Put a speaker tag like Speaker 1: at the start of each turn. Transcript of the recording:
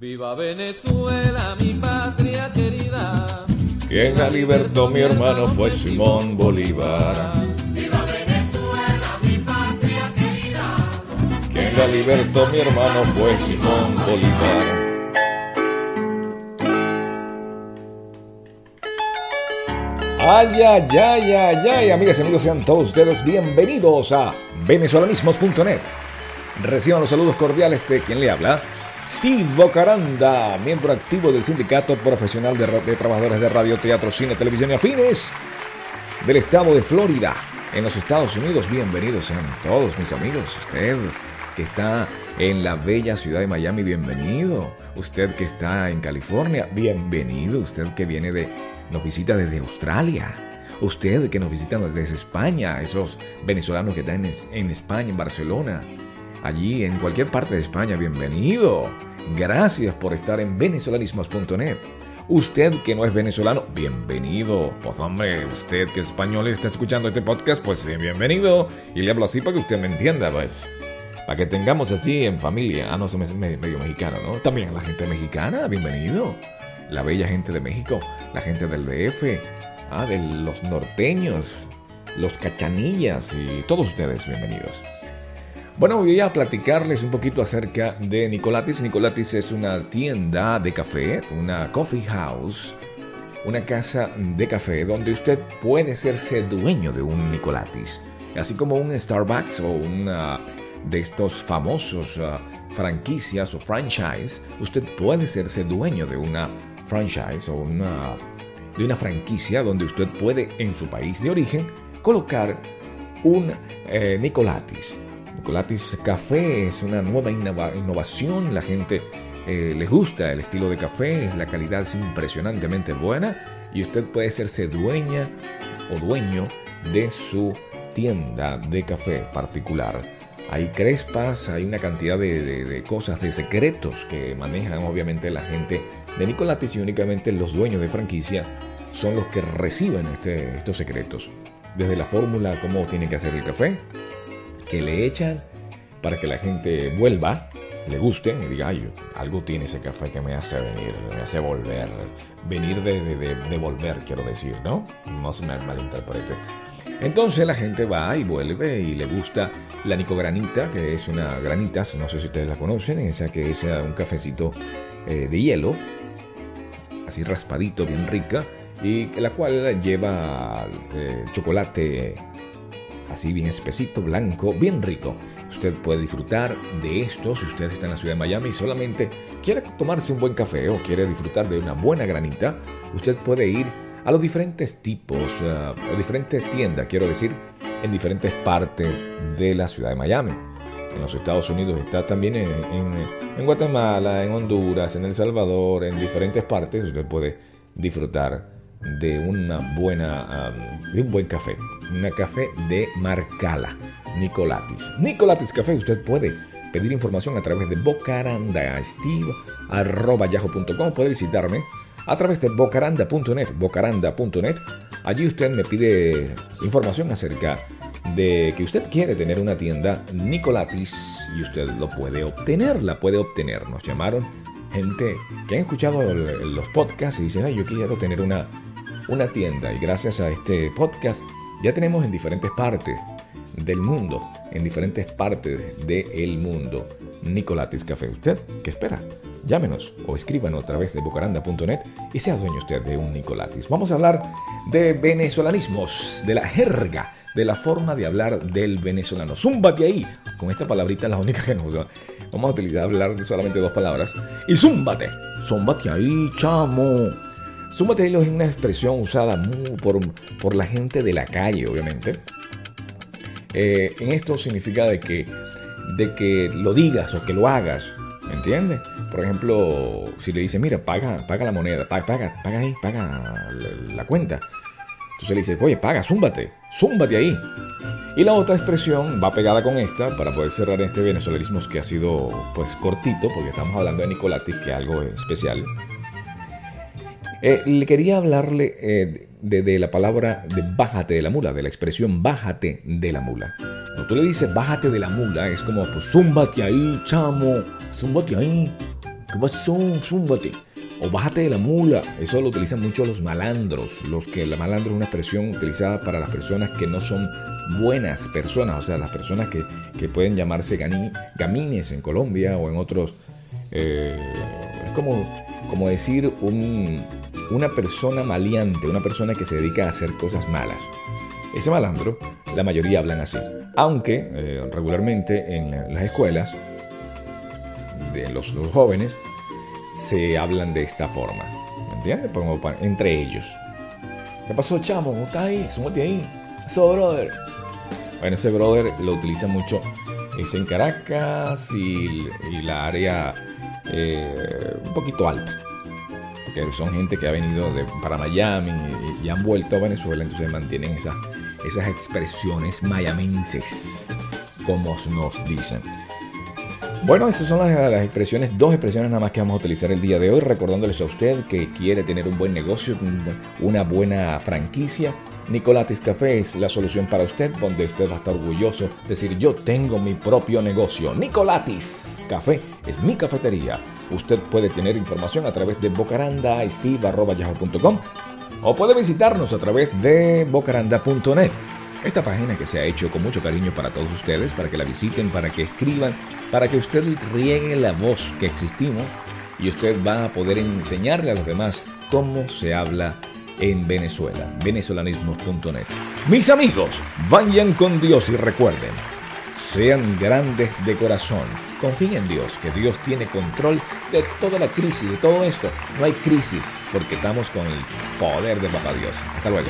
Speaker 1: Viva Venezuela, mi patria querida.
Speaker 2: Quien la libertó mi hermano fue Simón Bolívar.
Speaker 3: Viva Venezuela, mi patria querida.
Speaker 2: Quien la libertó mi hermano fue Simón Bolívar. Ay, ay, ay, ay, ay, amigas y amigos, sean todos ustedes bienvenidos a venezolanismos.net. Reciban los saludos cordiales de quien le habla, Steve Bocaranda, miembro activo del Sindicato Profesional de, Trabajadores de Radio, Teatro, Cine, Televisión y Afines del estado de Florida, en los Estados Unidos. Bienvenidos sean todos mis amigos. Usted que está en la bella ciudad de Miami, bienvenido. Usted que está en California, bienvenido. Usted que viene de, nos visita desde Australia. Usted que nos visita desde España, esos venezolanos que están en España, en Barcelona, allí en cualquier parte de España, bienvenido. Gracias por estar en venezolanismos.net. Usted que no es venezolano, bienvenido. Pues hombre, usted que es español está escuchando este podcast, pues bienvenido. Y le hablo así para que usted me entienda, pues. Para que tengamos así en familia. Ah, no, medio, medio mexicano, ¿no? También la gente mexicana, bienvenido. La bella gente de México, la gente del DF, ah, de los norteños, los cachanillas y todos ustedes, bienvenidos. Bueno, voy a platicarles un poquito acerca de Nicolatis. Nicolatis es una tienda de café, una coffee house, una casa de café donde usted puede serse dueño de un Nicolatis. Así como un Starbucks o una de estos famosos uh, franquicias o franchise, usted puede serse dueño de una franchise o una, de una franquicia donde usted puede en su país de origen colocar un eh, Nicolatis. Nicolatis Café es una nueva innova innovación, la gente eh, les gusta el estilo de café, la calidad es impresionantemente buena y usted puede serse dueña o dueño de su tienda de café particular. Hay crespas, hay una cantidad de, cosas, de secretos que manejan obviamente la gente de Nicolatis y únicamente los dueños de franquicia son los que reciben este, estos secretos. Desde la fórmula, cómo tiene que hacer el café, que le echan para que la gente vuelva, le guste y diga, ay, algo tiene ese café que me hace venir, me hace volver, venir de, de, de, volver, quiero decir, ¿no? No se me malinterprete. Entonces la gente va y vuelve y le gusta la nicogranita, que es una granita, no sé si ustedes la conocen, esa que es un cafecito eh, de hielo, así raspadito, bien rica, y la cual lleva eh, chocolate así bien espesito, blanco, bien rico. Usted puede disfrutar de esto si usted está en la ciudad de Miami y solamente quiere tomarse un buen café o quiere disfrutar de una buena granita, usted puede ir a los diferentes tipos, uh, o diferentes tiendas, quiero decir, en diferentes partes de la ciudad de Miami. En los Estados Unidos está también en, en, en, Guatemala, en Honduras, en El Salvador, en diferentes partes. Usted puede disfrutar de una buena, de un buen café, una café de Marcala, Nicolatis. Nicolatis Café, usted puede pedir información a través de bocarandasteve.com. Puede visitarme a través de bocaranda.net, bocaranda.net. Allí usted me pide información acerca de que usted quiere tener una tienda Nicolatis y usted lo puede obtener, la puede obtener. Nos llamaron gente que han escuchado los podcasts y dicen, ay, yo quiero tener una, una tienda y gracias a este podcast ya tenemos en diferentes partes del mundo, en diferentes partes del mundo, Nicolatis Café. ¿Usted qué espera? Llámenos o escríbanos a través de bocaranda.net y sea dueño usted de un Nicolatis. Vamos a hablar de venezolanismos, de la jerga, de la forma de hablar del venezolano. Zúmbate ahí. Con esta palabrita la única que nos Vamos a utilizar hablar de solamente dos palabras. Y zúmbate. Zúmbate ahí, chamo. Zúmbate ahí es una expresión usada por, por la gente de la calle, obviamente. Eh, en esto significa de que, de que lo digas o que lo hagas. ¿Me entiendes? Por ejemplo, si le dice, mira, paga, paga la moneda, paga, paga, paga ahí, paga la, cuenta. Entonces le dice, oye, paga, zúmbate, zúmbate ahí. Y la otra expresión va pegada con esta para poder cerrar este venezolanismo que ha sido pues cortito, porque estamos hablando de Nicolatis, que es algo especial. Eh, le quería hablarle eh, de, la palabra de bájate de la mula, de la expresión bájate de la mula. Cuando tú le dices bájate de la mula, es como pues zúmbate ahí, chamo, zúmbate ahí. ¿Qué pasó? Zúmbate. O bájate de la mula. Eso lo utilizan mucho los malandros. Los que la malandro es una expresión utilizada para las personas que no son buenas personas. O sea, las personas que, que pueden llamarse gamines en Colombia o en otros. eh, es como, como decir un- una persona maleante, una persona que se dedica a hacer cosas malas. Ese malandro, la mayoría hablan así. Aunque eh, regularmente en la- las escuelas de los, jóvenes se hablan de esta forma. ¿Me entiendes? Como entre ellos. ¿Qué pasó, chamo? ¿Cómo estás ahí? Súmate ahí. Eso, brother. Bueno, ese brother lo utiliza mucho es en Caracas y, y la área eh, un poquito alta. Son gente que ha venido para Miami y, y han vuelto a Venezuela, entonces mantienen esas, esas expresiones mayamenses, como nos dicen. Bueno, esas son las, las expresiones, dos expresiones nada más que vamos a utilizar el día de hoy, recordándoles a usted que quiere tener un buen negocio, una buena franquicia. Nicolatis Café es la solución para usted, donde usted va a estar orgulloso de decir yo tengo mi propio negocio. Nicolatis Café es mi cafetería. Usted puede tener información a través de bocaranda.steve.yahoo.com o puede visitarnos a través de bocaranda.net. Esta página que se ha hecho con mucho cariño para todos ustedes, para que la visiten, para que escriban, para que usted riegue la voz que existimos y usted va a poder enseñarle a los demás cómo se habla en Venezuela. Venezolanismos.net. Mis amigos, vayan con Dios y recuerden, sean grandes de corazón. Confíen en Dios, que Dios tiene control de toda la crisis, de todo esto. No hay crisis porque estamos con el poder de Papá Dios. Hasta luego.